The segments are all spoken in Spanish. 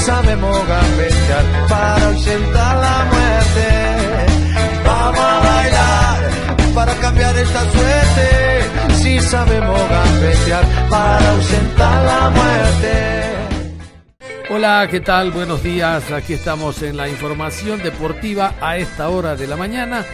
Sabemos gambetear para ausentar la muerte. Vamos a bailar para cambiar esta suerte. Si sabemos gambetear para ausentar la muerte. Hola, ¿qué tal? Buenos días. Aquí estamos en la información deportiva a esta hora de la mañana.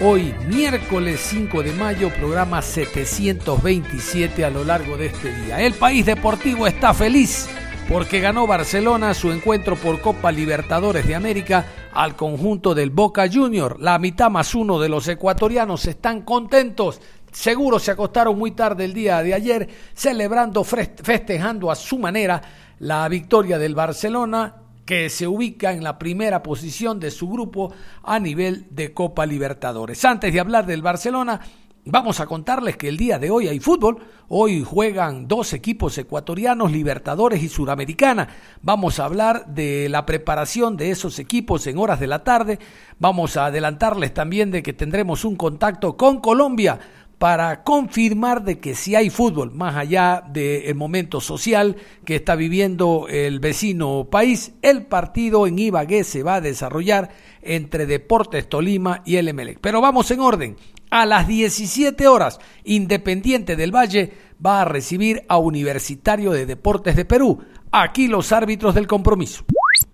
Hoy, miércoles 5 de mayo, programa 727 a lo largo de este día. El país deportivo está feliz porque ganó Barcelona su encuentro por Copa Libertadores de América al conjunto del Boca Junior. La mitad más uno de los ecuatorianos están contentos. Seguro se acostaron muy tarde el día de ayer celebrando, festejando a su manera la victoria del Barcelona que se ubica en la primera posición de su grupo a nivel de Copa Libertadores. Antes de hablar del Barcelona, Vamos a contarles que el día de hoy hay fútbol. Hoy juegan dos equipos ecuatorianos, Libertadores y Suramericana. Vamos a hablar de la preparación de esos equipos en horas de la tarde. Vamos a adelantarles también de que tendremos un contacto con Colombia para confirmar de que si hay fútbol, más allá del momento social que está viviendo el vecino país, el partido en Ibagué se va a desarrollar entre Deportes Tolima y el Emelec. Pero vamos en orden a las 17 horas, Independiente del Valle va a recibir a Universitario de Deportes de Perú. Aquí los árbitros del compromiso.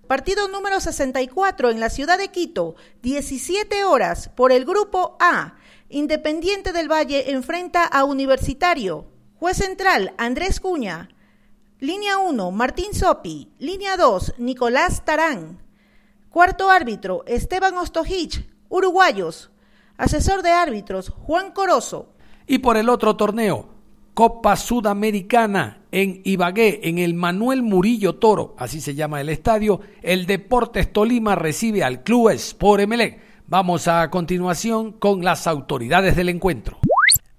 Partido número 64 en la ciudad de Quito, 17 horas por el grupo A. Independiente del Valle enfrenta a Universitario. Juez central, Andrés Cuña. Línea 1, Martín Sopi. Línea 2, Nicolás Tarán. Cuarto árbitro, Esteban Ostojich. Uruguayos. Asesor de árbitros, Juan Corozo. Y por el otro torneo, Copa Sudamericana en Ibagué, en el Manuel Murillo Toro, así se llama el estadio, el Deportes Tolima recibe al Club Sport Emelec. Vamos a continuación con las autoridades del encuentro.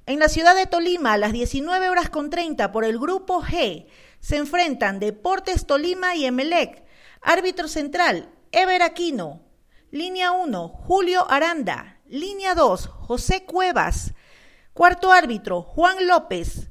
En la ciudad de Tolima, a las 19 horas con 30 por el grupo G, se enfrentan Deportes Tolima y Emelec. Árbitro central, Ever Aquino. Línea 1, Julio Aranda. Línea 2, José Cuevas. Cuarto árbitro, Juan López.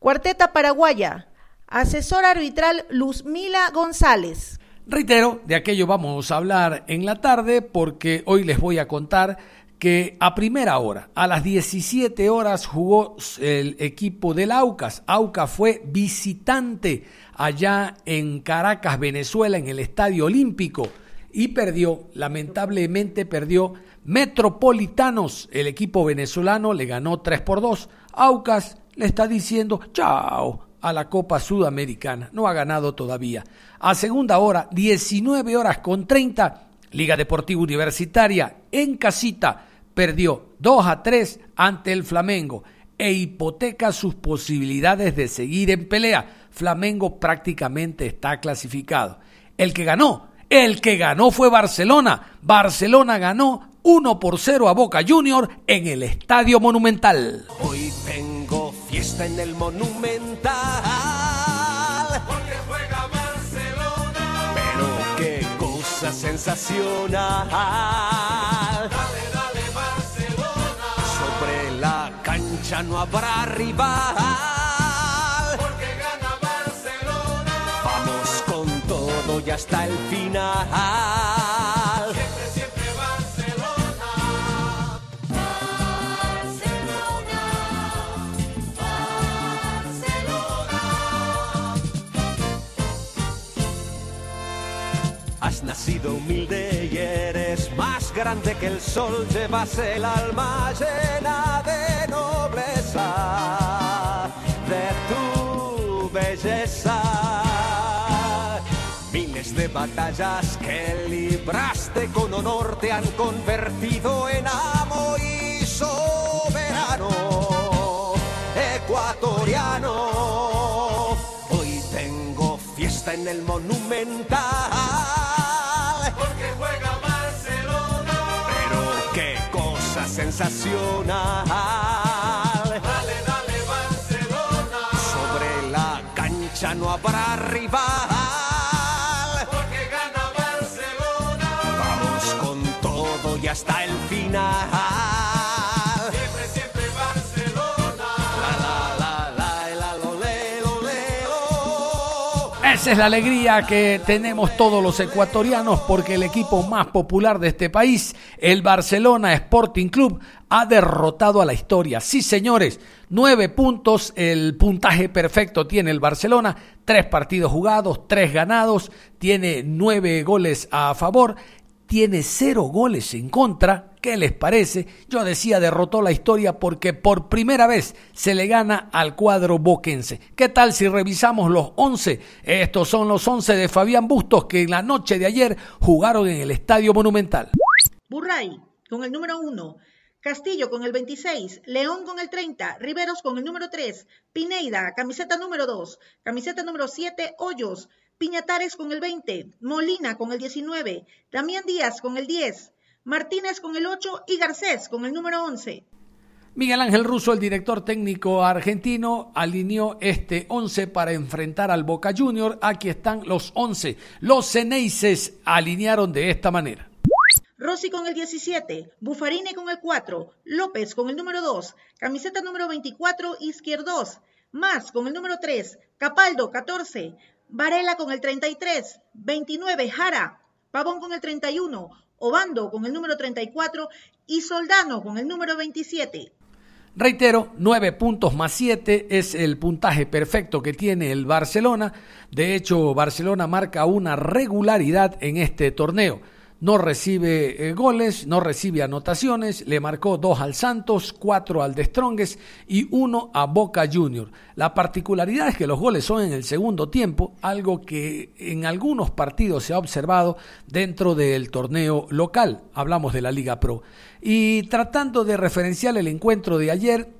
Cuarteta paraguaya, asesor arbitral Luzmila González. Reitero, de aquello vamos a hablar en la tarde porque hoy les voy a contar que a primera hora, a las 17 horas, jugó el equipo del Aucas. Aucas fue visitante allá en Caracas, Venezuela, en el Estadio Olímpico y perdió, lamentablemente perdió Metropolitanos, el equipo venezolano, le ganó 3 por 2. Aucas le está diciendo chao a la Copa Sudamericana. No ha ganado todavía. A segunda hora, 19 horas con 30, Liga Deportiva Universitaria en casita perdió 2 a 3 ante el Flamengo e hipoteca sus posibilidades de seguir en pelea. Flamengo prácticamente está clasificado. El que ganó, el que ganó fue Barcelona. Barcelona ganó 1 por 0 a Boca Junior en el Estadio Monumental. Hoy tengo fiesta en el Monumental. Porque juega Barcelona. Pero qué cosa sensacional. Dale, dale, Barcelona. Sobre la cancha no habrá rival. Porque gana Barcelona. Vamos con todo y hasta el final. Sido humilde y eres más grande que el sol, llevas el alma llena de nobleza, de tu belleza. Miles de batallas que libraste con honor te han convertido en amo y soberano ecuatoriano. Hoy tengo fiesta en el monumental. Sensacional. Dale, dale, Barcelona. Sobre la cancha no habrá rival. Porque gana Barcelona. Vamos con todo y hasta el final. Siempre, siempre Barcelona. La, la, la, la, la, lo, le, lo, le, lo. Esa es la alegría que tenemos todos los ecuatorianos porque el equipo más popular de este país, el Barcelona Sporting Club, ha derrotado a la historia. Sí, señores, nueve puntos, el puntaje perfecto tiene el Barcelona, tres partidos jugados, tres ganados, tiene nueve goles a favor, tiene cero goles en contra. ¿Qué les parece? Yo decía derrotó la historia porque por primera vez se le gana al cuadro boquense. ¿Qué tal si revisamos los 11? Estos son los 11 de Fabián Bustos que en la noche de ayer jugaron en el Estadio Monumental. Burray con el número 1, Castillo con el 26, León con el 30, Riveros con el número 3, Pineida, camiseta número 2, camiseta número 7, Hoyos, Piñatares con el 20, Molina con el 19, Damián Díaz con el 10, Martínez con el 8 y Garcés con el número 11. Miguel Ángel Russo, el director técnico argentino, alineó este 11 para enfrentar al Boca Junior. Aquí están los 11. Los Ceneices alinearon de esta manera. Rossi con el 17, Buffarini con el 4, López con el número 2, camiseta número 24, Izquierdos, Más con el número 3, Capaldo 14, Varela con el 33, 29, Jara, Pavón con el 31, Obando con el número 34 y Soldano con el número 27. Reitero, 9 puntos más 7 es el puntaje perfecto que tiene el Barcelona. De hecho, Barcelona marca una regularidad en este torneo. No recibe eh, goles, no recibe anotaciones, le marcó dos al Santos, cuatro al De Strongest y uno a Boca Junior. La particularidad es que los goles son en el segundo tiempo, algo que en algunos partidos se ha observado dentro del torneo local. Hablamos de la Liga Pro. Y tratando de referenciar el encuentro de ayer,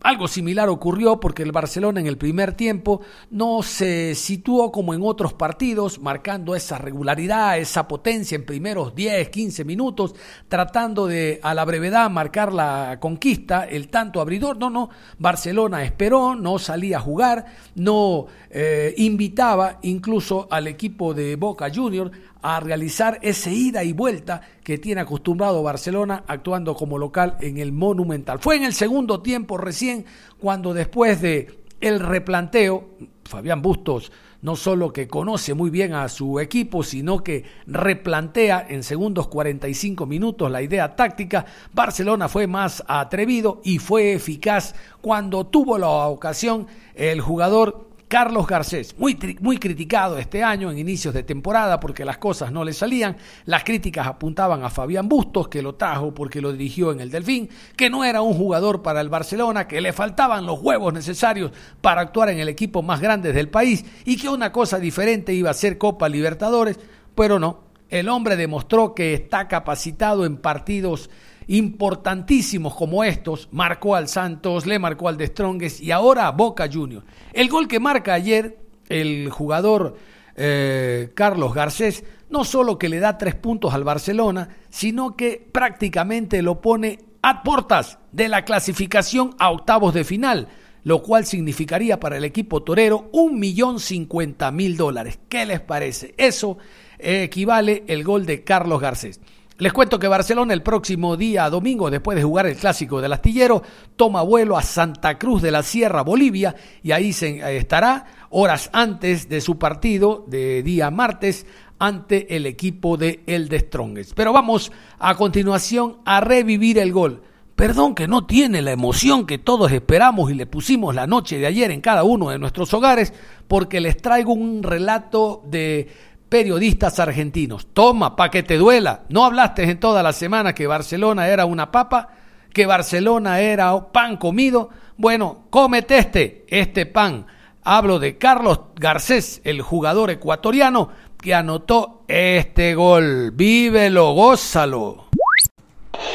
algo similar ocurrió porque el Barcelona en el primer tiempo no se situó como en otros partidos, marcando esa regularidad, esa potencia en primeros 10, 15 minutos, tratando de a la brevedad marcar la conquista, el tanto abridor. No, no, Barcelona esperó, no salía a jugar, no eh, invitaba incluso al equipo de Boca Junior a realizar ese ida y vuelta que tiene acostumbrado Barcelona actuando como local en el Monumental. Fue en el segundo tiempo recién cuando después de el replanteo, Fabián Bustos no solo que conoce muy bien a su equipo, sino que replantea en segundos 45 minutos la idea táctica, Barcelona fue más atrevido y fue eficaz cuando tuvo la ocasión el jugador Carlos Garcés, muy, muy criticado este año en inicios de temporada porque las cosas no le salían. Las críticas apuntaban a Fabián Bustos, que lo trajo porque lo dirigió en el Delfín, que no era un jugador para el Barcelona, que le faltaban los huevos necesarios para actuar en el equipo más grande del país y que una cosa diferente iba a ser Copa Libertadores, pero no. El hombre demostró que está capacitado en partidos importantísimos como estos, marcó al Santos, le marcó al De Strongest y ahora a Boca Juniors. El gol que marca ayer el jugador eh, Carlos Garcés, no solo que le da tres puntos al Barcelona, sino que prácticamente lo pone a portas de la clasificación a octavos de final, lo cual significaría para el equipo torero un millón cincuenta mil dólares. ¿Qué les parece? Eso equivale el gol de Carlos Garcés. Les cuento que Barcelona el próximo día domingo, después de jugar el clásico del astillero, toma vuelo a Santa Cruz de la Sierra, Bolivia, y ahí se eh, estará horas antes de su partido de día martes ante el equipo de El de Strongest. Pero vamos a continuación a revivir el gol. Perdón que no tiene la emoción que todos esperamos y le pusimos la noche de ayer en cada uno de nuestros hogares, porque les traigo un relato de periodistas argentinos. Toma, pa' que te duela. ¿No hablaste en toda la semana que Barcelona era una papa? ¿Que Barcelona era pan comido? Bueno, cómete este, este pan. Hablo de Carlos Garcés, el jugador ecuatoriano, que anotó este gol. Vívelo, gózalo.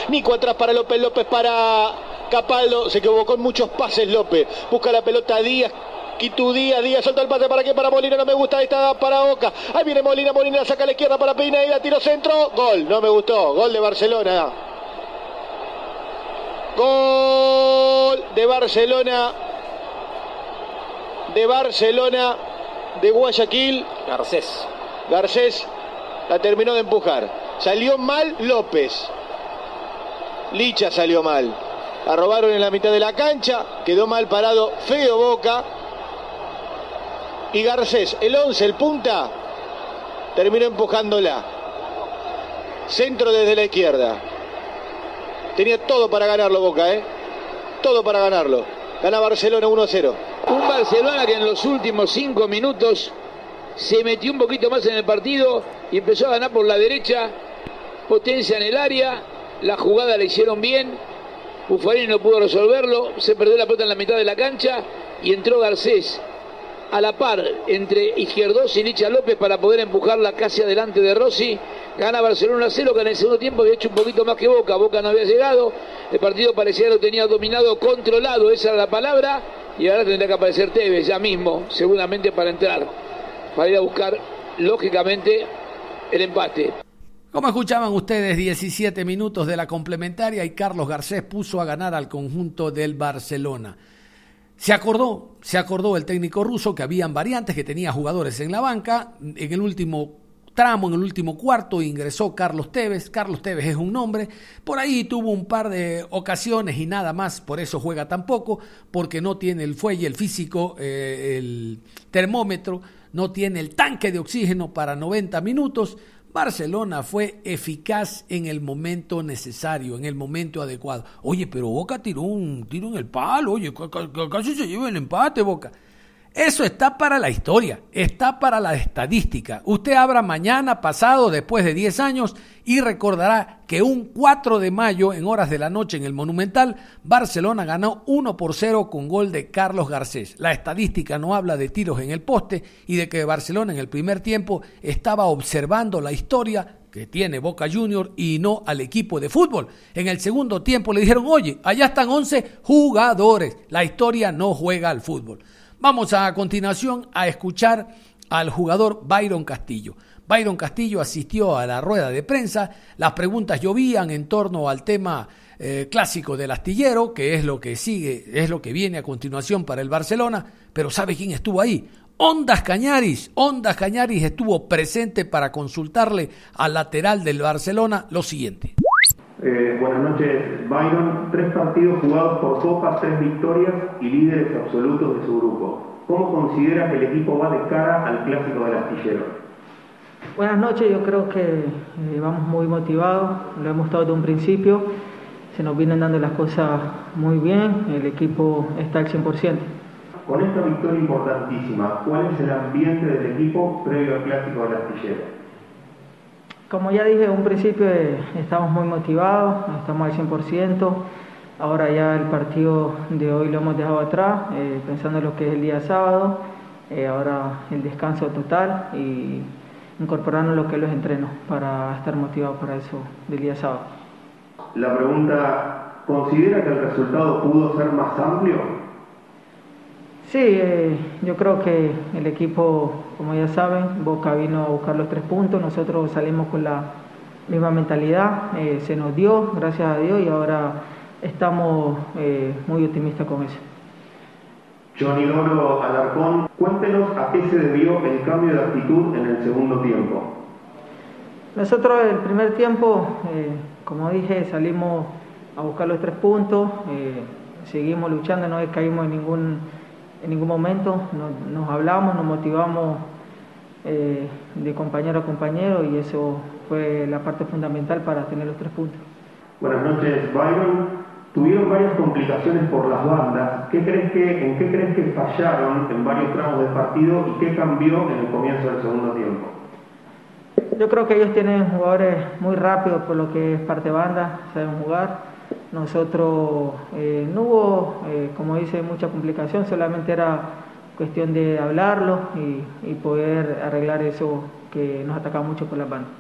Nico atrás para López, López para Capaldo, se equivocó en muchos pases López, busca la pelota Díaz, Quito Díaz, Díaz solta el pase para qué, para Molina, no me gusta, esta para Oca, ahí viene Molina, Molina la saca a la izquierda para Pineida, tiro centro, gol, no me gustó, gol de Barcelona. Gol de Barcelona, de Barcelona, de Guayaquil. Garcés. Garcés la terminó de empujar. Salió mal López. Licha salió mal. La robaron en la mitad de la cancha. Quedó mal parado Feo Boca. Y Garcés, el 11, el punta, terminó empujándola. Centro desde la izquierda. Tenía todo para ganarlo Boca, ¿eh? Todo para ganarlo. Gana Barcelona 1-0. Un Barcelona que en los últimos cinco minutos se metió un poquito más en el partido y empezó a ganar por la derecha, potencia en el área, la jugada la hicieron bien, Buffarini no pudo resolverlo, se perdió la pelota en la mitad de la cancha y entró Garcés a la par entre Izquierdos y Licha López para poder empujarla casi adelante de Rossi. Gana Barcelona 0, que en el segundo tiempo había hecho un poquito más que Boca. Boca no había llegado. El partido parecía lo tenía dominado, controlado, esa era la palabra. Y ahora tendrá que aparecer Tevez ya mismo, seguramente para entrar, para ir a buscar, lógicamente, el empate. Como escuchaban ustedes, 17 minutos de la complementaria y Carlos Garcés puso a ganar al conjunto del Barcelona. Se acordó, se acordó el técnico ruso que habían variantes, que tenía jugadores en la banca. En el último tramo, en el último cuarto, ingresó Carlos Tevez. Carlos Tevez es un nombre. Por ahí tuvo un par de ocasiones y nada más, por eso juega tan poco, porque no tiene el fuelle, el físico, eh, el termómetro, no tiene el tanque de oxígeno para 90 minutos. Barcelona fue eficaz en el momento necesario, en el momento adecuado. Oye, pero Boca tiró un tiro en el palo, oye, casi se lleva el empate, Boca. Eso está para la historia, está para la estadística. Usted abra mañana, pasado, después de 10 años, y recordará que un 4 de mayo, en horas de la noche en el Monumental, Barcelona ganó 1 por 0 con gol de Carlos Garcés. La estadística no habla de tiros en el poste y de que Barcelona en el primer tiempo estaba observando la historia que tiene Boca Junior y no al equipo de fútbol. En el segundo tiempo le dijeron, oye, allá están 11 jugadores. La historia no juega al fútbol. Vamos a, continuación a escuchar al jugador Byron Castillo. Byron Castillo asistió a la rueda de prensa, las preguntas llovían en torno al tema eh, clásico del astillero, que es lo que sigue, es lo que viene a continuación para el Barcelona, pero ¿sabe quién estuvo ahí? Ondas Cañaris, Ondas Cañaris estuvo presente para consultarle al lateral del Barcelona lo siguiente. Eh, buenas noches, Byron. Tres partidos jugados por Boca, tres victorias y líderes absolutos de su grupo. ¿Cómo considera que el equipo va de cara al clásico del astillero? Buenas noches, yo creo que eh, vamos muy motivados, lo hemos estado desde un principio, se nos vienen dando las cosas muy bien, el equipo está al 100%. Con esta victoria importantísima, ¿cuál es el ambiente del equipo previo al clásico del astillero? Como ya dije en un principio, eh, estamos muy motivados, estamos al 100%. Ahora ya el partido de hoy lo hemos dejado atrás, eh, pensando en lo que es el día sábado. Eh, ahora el descanso total y incorporarnos lo que es los entrenos para estar motivados para eso del día sábado. La pregunta, ¿considera que el resultado pudo ser más amplio? Sí, eh, yo creo que el equipo, como ya saben, Boca vino a buscar los tres puntos, nosotros salimos con la misma mentalidad, eh, se nos dio, gracias a Dios, y ahora estamos eh, muy optimistas con eso. Johnny Loro Alarcón, cuéntenos a qué se debió el cambio de actitud en el segundo tiempo. Nosotros el primer tiempo, como dije, salimos a buscar los tres puntos, seguimos luchando, no caímos en ningún en ningún momento nos, nos hablamos, nos motivamos eh, de compañero a compañero y eso fue la parte fundamental para tener los tres puntos. Buenas noches, Byron. Tuvieron varias complicaciones por las bandas. ¿Qué crees que, ¿En qué crees que fallaron en varios tramos del partido y qué cambió en el comienzo del segundo tiempo? Yo creo que ellos tienen jugadores muy rápidos por lo que es parte banda, saben jugar nosotros eh, no hubo, eh, como dice, mucha complicación, solamente era cuestión de hablarlo y, poder arreglar eso que nos atacaban mucho por las bandas.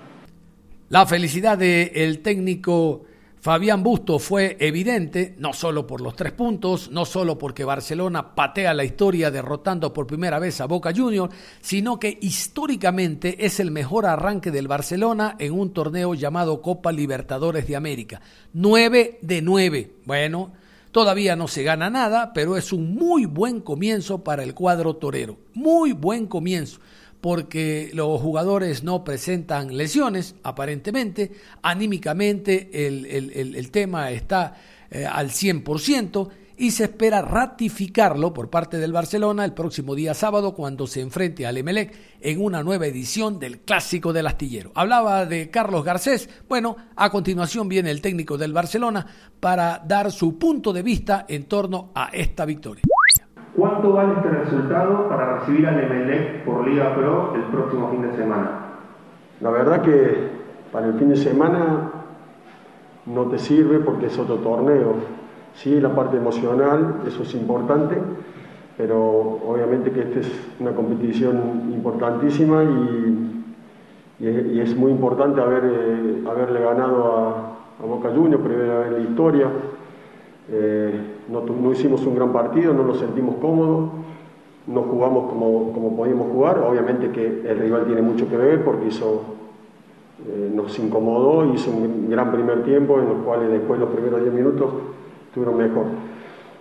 La felicidad del técnico Fabián Busto fue evidente, no solo por los tres puntos, no solo porque Barcelona patea la historia derrotando por primera vez a Boca Juniors, sino que históricamente es el mejor arranque del Barcelona en un torneo llamado Copa Libertadores de América. 9 de 9. Bueno, todavía no se gana nada, pero es un muy buen comienzo para el cuadro torero. Muy buen comienzo porque los jugadores no presentan lesiones, aparentemente, anímicamente el, el, el, tema está eh, al 100% y se espera ratificarlo por parte del Barcelona el próximo día sábado cuando se enfrente al Emelec en una nueva edición del Clásico del Astillero. Hablaba de Carlos Garcés, bueno, a continuación viene el técnico del Barcelona para dar su punto de vista en torno a esta victoria. ¿Cuánto vale este resultado para recibir al Emelec por Liga Pro el próximo fin de semana? La verdad que para el fin de semana no te sirve porque es otro torneo. Sí, la parte emocional, eso es importante, pero obviamente que esta es una competición importantísima y, es muy importante haber, eh, haberle ganado a, a Boca Juniors, primera vez en la historia. Eh, no, hicimos un gran partido, no nos sentimos cómodos, no jugamos como, como podíamos jugar. Obviamente que el rival tiene mucho que ver porque hizo, eh, nos incomodó, hizo un gran primer tiempo en los cuales después los primeros 10 minutos estuvieron mejor.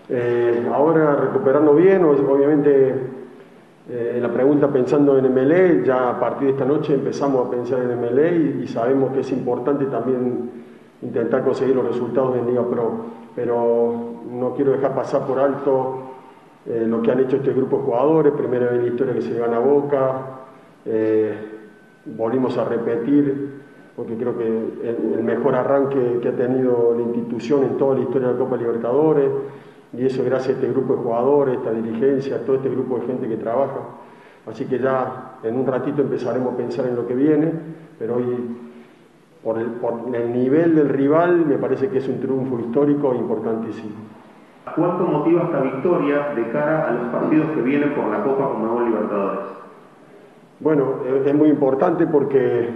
Eh, ahora recuperarnos bien, obviamente eh, la pregunta pensando en MLE, ya a partir de esta noche empezamos a pensar en MLE y, y sabemos que es importante también intentar conseguir los resultados en Liga Pro pero no quiero dejar pasar por alto eh, lo que han hecho este grupo de jugadores, primera vez en la historia que se gana Boca, eh, volvimos a repetir, porque creo que el, el, mejor arranque que ha tenido la institución en toda la historia de la Copa Libertadores, y eso gracias a este grupo de jugadores, esta dirigencia, todo este grupo de gente que trabaja. Así que ya en un ratito empezaremos a pensar en lo que viene, pero hoy por el, por el, nivel del rival, me parece que es un triunfo histórico importantísimo. ¿Cuánto motiva esta victoria de cara a los partidos que vienen por la Copa Conmebol Libertadores? Bueno, es muy importante porque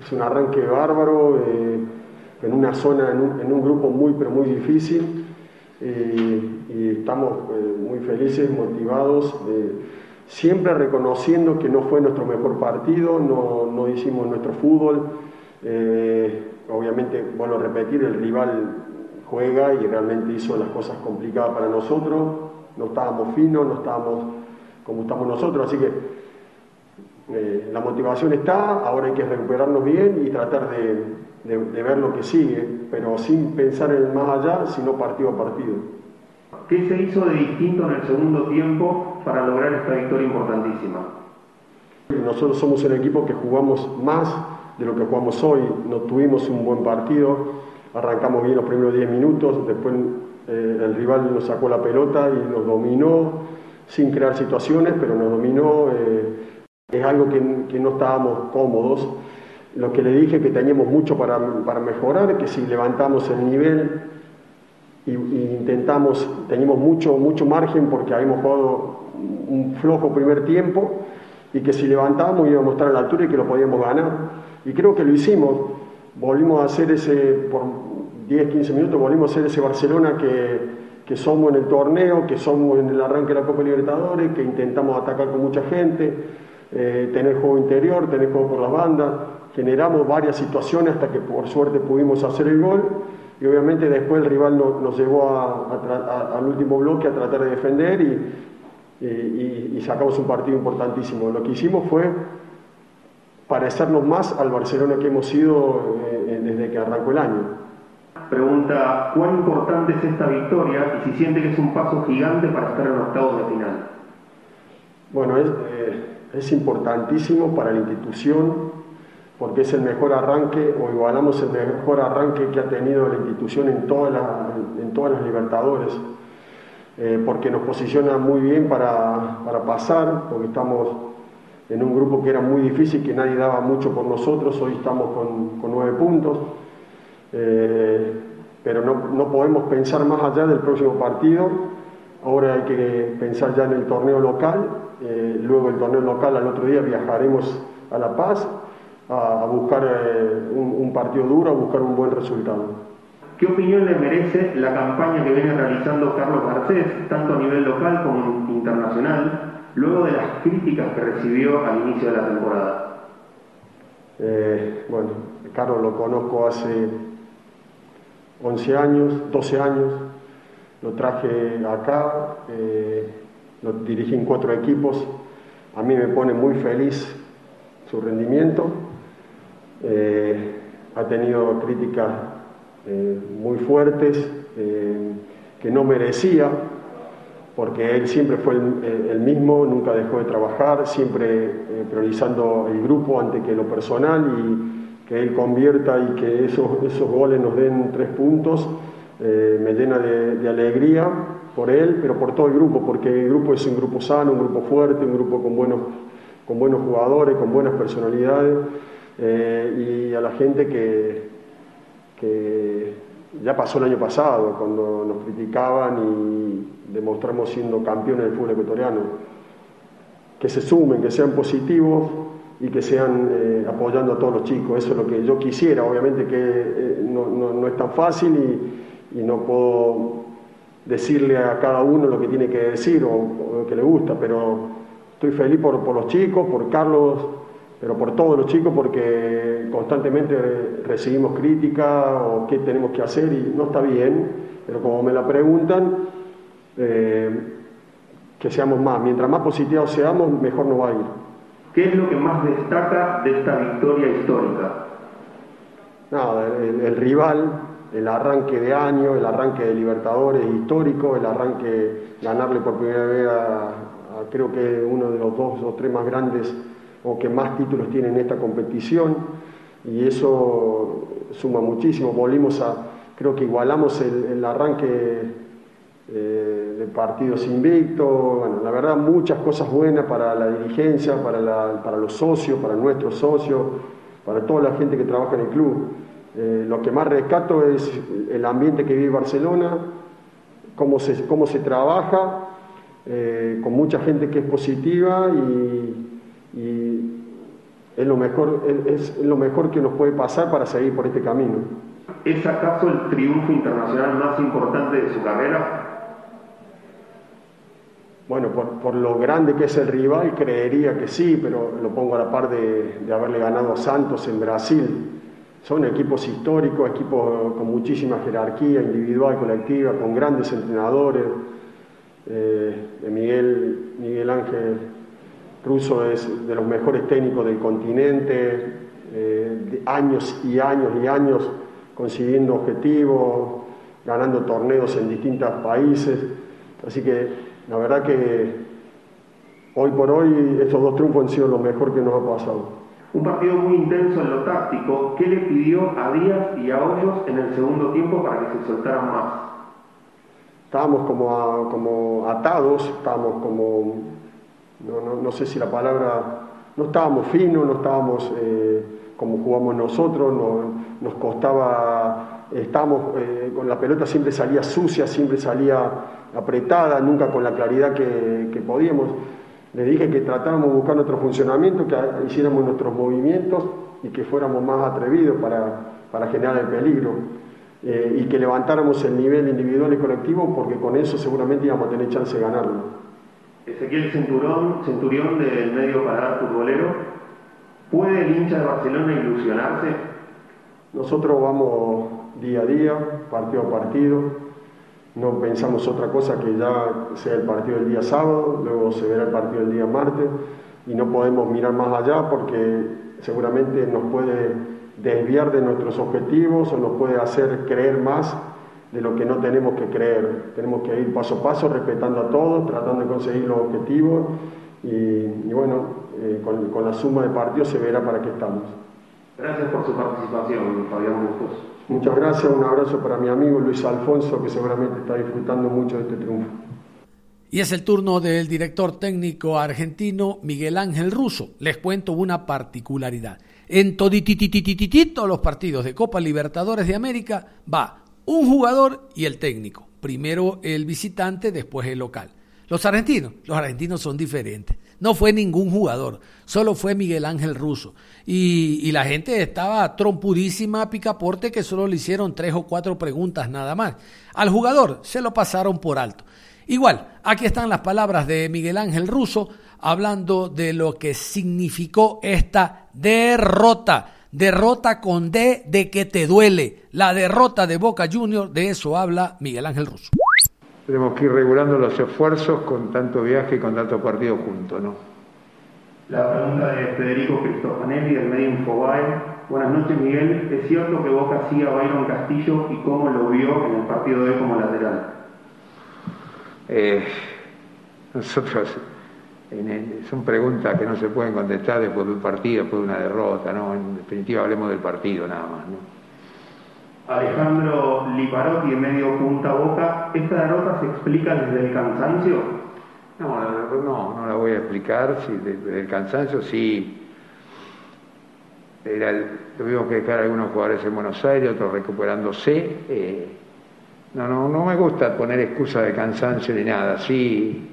es un arranque bárbaro, eh, en una zona, en un, en un, grupo muy, pero muy difícil, eh, y estamos eh, muy felices, motivados, siempre reconociendo que no fue nuestro mejor partido, no, no hicimos nuestro fútbol, eh, obviamente, vuelvo a repetir, el rival juega y realmente hizo las cosas complicadas para nosotros. No estábamos finos, no estábamos como estamos nosotros, así que eh, la motivación está, ahora hay que recuperarnos bien y tratar de, de, de, ver lo que sigue, pero sin pensar en el más allá, sino partido a partido. ¿Qué se hizo de distinto en el segundo tiempo para lograr esta victoria importantísima? Nosotros somos el equipo que jugamos más de lo que jugamos hoy. No tuvimos un buen partido, arrancamos bien los primeros 10 minutos, después eh, el rival nos sacó la pelota y nos dominó sin crear situaciones, pero nos dominó. Eh, es algo que, que, no estábamos cómodos. Lo que le dije que teníamos mucho para, para mejorar, que si levantamos el nivel y, intentamos, teníamos mucho, mucho margen porque habíamos jugado un flojo primer tiempo y que si levantábamos íbamos a estar a la altura y que lo podíamos ganar. Y creo que lo hicimos. Volvimos a hacer ese, por 10, 15 minutos, volvimos a hacer ese Barcelona que, que somos en el torneo, que somos en el arranque de la Copa Libertadores, que intentamos atacar con mucha gente, eh, tener juego interior, tener juego por las bandas. Generamos varias situaciones hasta que por suerte pudimos hacer el gol y obviamente después el rival no, nos llevó a, a, al último bloque a tratar de defender y, y, sacamos un partido importantísimo. Lo que hicimos fue parecernos más al Barcelona que hemos sido eh, desde que arrancó el año. Pregunta, ¿cuán importante es esta victoria y si siente que es un paso gigante para estar en octavos de final? Bueno, es, eh, es importantísimo para la institución porque es el mejor arranque o igualamos el mejor arranque que ha tenido la institución en, toda la, en todas las Libertadores. Eh, porque nos posiciona muy bien para, para pasar, porque estamos en un grupo que era muy difícil, que nadie daba mucho por nosotros, hoy estamos con, con nueve puntos, eh, pero no, no, podemos pensar más allá del próximo partido, ahora hay que pensar ya en el torneo local, eh, luego el torneo local al otro día viajaremos a La Paz a, buscar eh, un, un partido duro, a buscar un buen resultado. ¿Qué opinión le merece la campaña que viene realizando Carlos Garcés, tanto a nivel local como internacional, luego de las críticas que recibió al inicio de la temporada? Eh, bueno, Carlos lo conozco hace 11 años, 12 años, lo traje acá, eh, lo dirigí en cuatro equipos, a mí me pone muy feliz su rendimiento, eh, ha tenido críticas muy fuertes que no merecía, porque él siempre fue el, mismo, nunca dejó de trabajar, siempre eh, priorizando el grupo antes que lo personal y que él convierta y que esos, esos goles nos den tres puntos, eh, me llena de, de, alegría por él, pero por todo el grupo, porque el grupo es un grupo sano, un grupo fuerte, un grupo con buenos, con buenos jugadores, con buenas personalidades eh, y a la gente que, que ya pasó el año pasado, cuando nos criticaban y demostramos siendo campeones del fútbol ecuatoriano. Que se sumen, que sean positivos y que sean eh, apoyando a todos los chicos. Eso es lo que yo quisiera. Obviamente que eh, no, no, es tan fácil y, no puedo decirle a cada uno lo que tiene que decir o, o lo que le gusta, pero estoy feliz por, por los chicos, por Carlos, pero por todos los chicos porque constantemente recibimos crítica o qué tenemos que hacer y no está bien, pero como me la preguntan, eh, que seamos más. Mientras más positivos seamos, mejor nos va a ir. ¿Qué es lo que más destaca de esta victoria histórica? Nada, el, el rival, el arranque de año, el arranque de Libertadores histórico, el arranque ganarle por primera vez a, a creo que uno de los dos o tres más grandes o que más títulos tiene en esta competición y eso suma muchísimo. Volvimos a, creo que igualamos el, arranque eh, de partidos invictos, bueno, la verdad muchas cosas buenas para la dirigencia, para, la, para los socios, para nuestros socios, para toda la gente que trabaja en el club. Eh, lo que más rescato es el ambiente que vive Barcelona, cómo se, cómo se trabaja, eh, con mucha gente que es positiva y, y es lo mejor, es lo mejor que nos puede pasar para seguir por este camino. ¿Es acaso el triunfo internacional más importante de su carrera? Bueno, por, por, lo grande que es el rival, creería que sí, pero lo pongo a la par de, de haberle ganado a Santos en Brasil. Son equipos históricos, equipos con muchísima jerarquía individual, colectiva, con grandes entrenadores. Eh, Miguel, Miguel Ángel Russo es de los mejores técnicos del continente, eh, años y años y años consiguiendo objetivos, ganando torneos en distintos países. Así que la verdad que hoy por hoy estos dos triunfos han sido lo mejor que nos ha pasado. Un partido muy intenso en lo táctico. ¿Qué le pidió a Díaz y a Hoyos en el segundo tiempo para que se soltaran más? Estábamos como, a, como atados, estábamos como no, no, sé si la palabra, no estábamos finos, no estábamos eh, como jugamos nosotros, no, nos costaba, estábamos eh, con la pelota siempre salía sucia, siempre salía apretada, nunca con la claridad que, podíamos. Le dije que tratáramos de buscar nuestro funcionamiento, que hiciéramos nuestros movimientos y que fuéramos más atrevidos para, para generar el peligro. Eh, y que levantáramos el nivel individual y colectivo porque con eso seguramente íbamos a tener chance de ganarlo. Ezequiel Centurión, Centurión del medio paladar futbolero, ¿puede el hincha de Barcelona ilusionarse? Nosotros vamos día a día, partido a partido, no pensamos otra cosa que ya sea el partido del día sábado, luego se verá el partido del día martes y no podemos mirar más allá porque seguramente nos puede desviar de nuestros objetivos o nos puede hacer creer más de lo que no tenemos que creer. Tenemos que ir paso a paso, respetando a todos, tratando de conseguir los objetivos y, y bueno, eh, con, con, la suma de partidos se verá para qué estamos. Gracias por su participación, Fabián Bustos. Muchas gracias, un abrazo para mi amigo Luis Alfonso, que seguramente está disfrutando mucho de este triunfo. Y es el turno del director técnico argentino Miguel Ángel Russo. Les cuento una particularidad. En todos los partidos de Copa Libertadores de América va un jugador y el técnico. Primero el visitante, después el local. Los argentinos, los argentinos son diferentes. no fue ningún jugador, solo fue Miguel Ángel Russo. Y, la gente estaba trompudísima a Picaporte que solo le hicieron tres o cuatro preguntas nada más. Al jugador se lo pasaron por alto. Igual, aquí están las palabras de Miguel Ángel Russo hablando de lo que significó esta derrota. Derrota con D de que te duele. La derrota de Boca Junior, de eso habla Miguel Ángel Russo. Tenemos que ir regulando los esfuerzos con tanto viaje y con tanto partido juntos, ¿no? La pregunta de Federico Cristofanelli del medio Infobae. Buenas noches, Miguel. ¿Es cierto que Boca sigue a Byron Castillo y cómo lo vio en el partido de hoy como lateral? Eh, nosotros, son preguntas que no se pueden contestar después de un partido, después de una derrota, ¿no? En definitiva, hablemos del partido nada más, ¿no? Alejandro Liparotti de medio Punta Boca. ¿Esta derrota se explica desde el cansancio? No, no, no la voy a explicar. De- desde el cansancio sí. Era el- tuvimos que dejar a algunos jugadores en Buenos Aires, otros recuperándose. eh, no, no, no me gusta poner excusa de cansancio ni nada. Sí,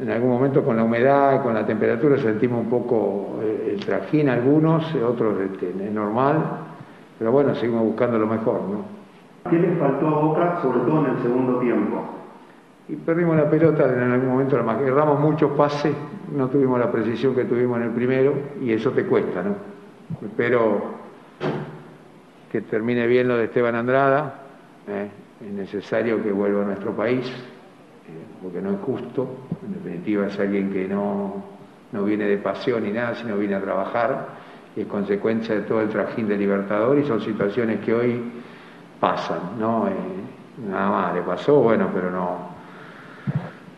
en algún momento con la humedad, con la temperatura sentimos un poco eh, el trajín algunos, eh, otros este, es normal. Pero bueno, seguimos buscando lo mejor, ¿no? ¿Qué le faltó a Boca, sobre todo en el segundo tiempo? Y perdimos la pelota en algún momento, erramos muchos pases, no tuvimos la precisión que tuvimos en el primero y eso te cuesta, ¿no? Espero que termine bien lo de Esteban Andrada, ¿eh? es necesario que vuelva a nuestro país, porque no es justo, en definitiva es alguien que no, no viene de pasión ni nada, sino viene a trabajar y es consecuencia de todo el trajín de Libertador y son situaciones que hoy pasan, ¿no? Eh, nada más, le pasó, bueno, pero no,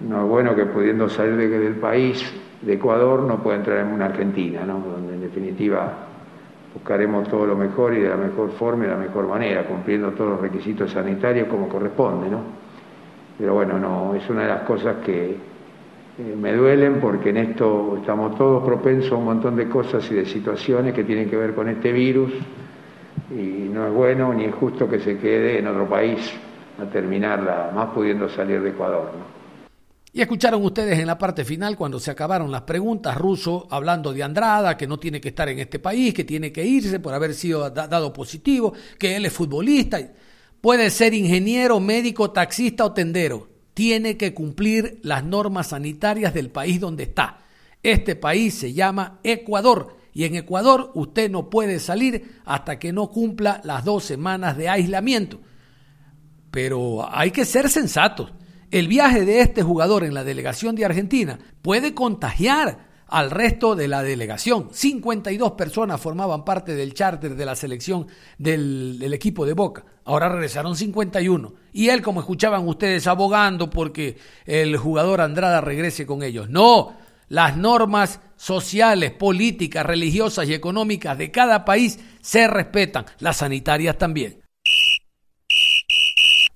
no es bueno que pudiendo salir de- del país, de Ecuador, no pueda entrar en una Argentina, ¿no? Donde en definitiva buscaremos todo lo mejor y de la mejor forma y de la mejor manera, cumpliendo todos los requisitos sanitarios como corresponde, ¿no? Pero bueno, no, es una de las cosas que eh, me duelen porque en esto estamos todos propensos a un montón de cosas y de situaciones que tienen que ver con este virus y no es bueno ni es justo que se quede en otro país a terminarla, más pudiendo salir de Ecuador. Y escucharon ustedes en la parte final, cuando se acabaron las preguntas, Russo hablando de Andrada, que no tiene que estar en este país, que tiene que irse por haber sido da- dado positivo, que él es futbolista. Puede ser ingeniero, médico, taxista o tendero. Tiene que cumplir las normas sanitarias del país donde está. Este país se llama Ecuador y en Ecuador usted no puede salir hasta que no cumpla las dos semanas de aislamiento. Pero hay que ser sensatos. El viaje de este jugador en la delegación de Argentina puede contagiar al resto de la delegación. 52 personas formaban parte del charter de la selección del, del equipo de Boca. Ahora regresaron 51. Y él, como escuchaban ustedes, abogando porque el jugador Andrada regrese con ellos. No, las normas sociales, políticas, religiosas y económicas de cada país se respetan, las sanitarias también.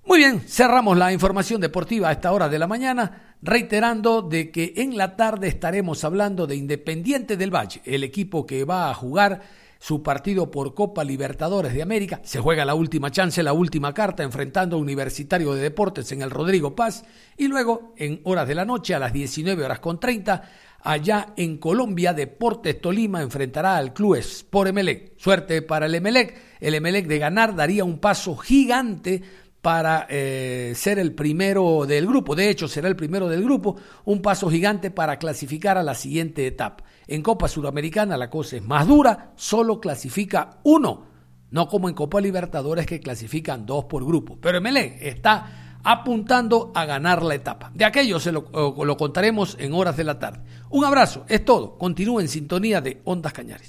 Muy bien, cerramos la información deportiva a esta hora de la mañana, reiterando de que en la tarde estaremos hablando de Independiente del Valle, el equipo que va a jugar su partido por Copa Libertadores de América. Se juega la última chance, la última carta, enfrentando a Universitario de Deportes en el Rodrigo Paz. Y luego, en horas de la noche, a las 19 horas con 30, allá en Colombia, Deportes Tolima enfrentará al Club Sport Emelec. Suerte para el Emelec. El Emelec de ganar daría un paso gigante para eh, ser el primero del grupo. De hecho, será el primero del grupo, un paso gigante para clasificar a la siguiente etapa. En Copa Suramericana la cosa es más dura, solo clasifica uno, no como en Copa Libertadores que clasifican dos por grupo. Pero Emelec está apuntando a ganar la etapa. De aquello se lo, lo contaremos en horas de la tarde. Un abrazo, es todo. Continúe en sintonía de Ondas Cañares.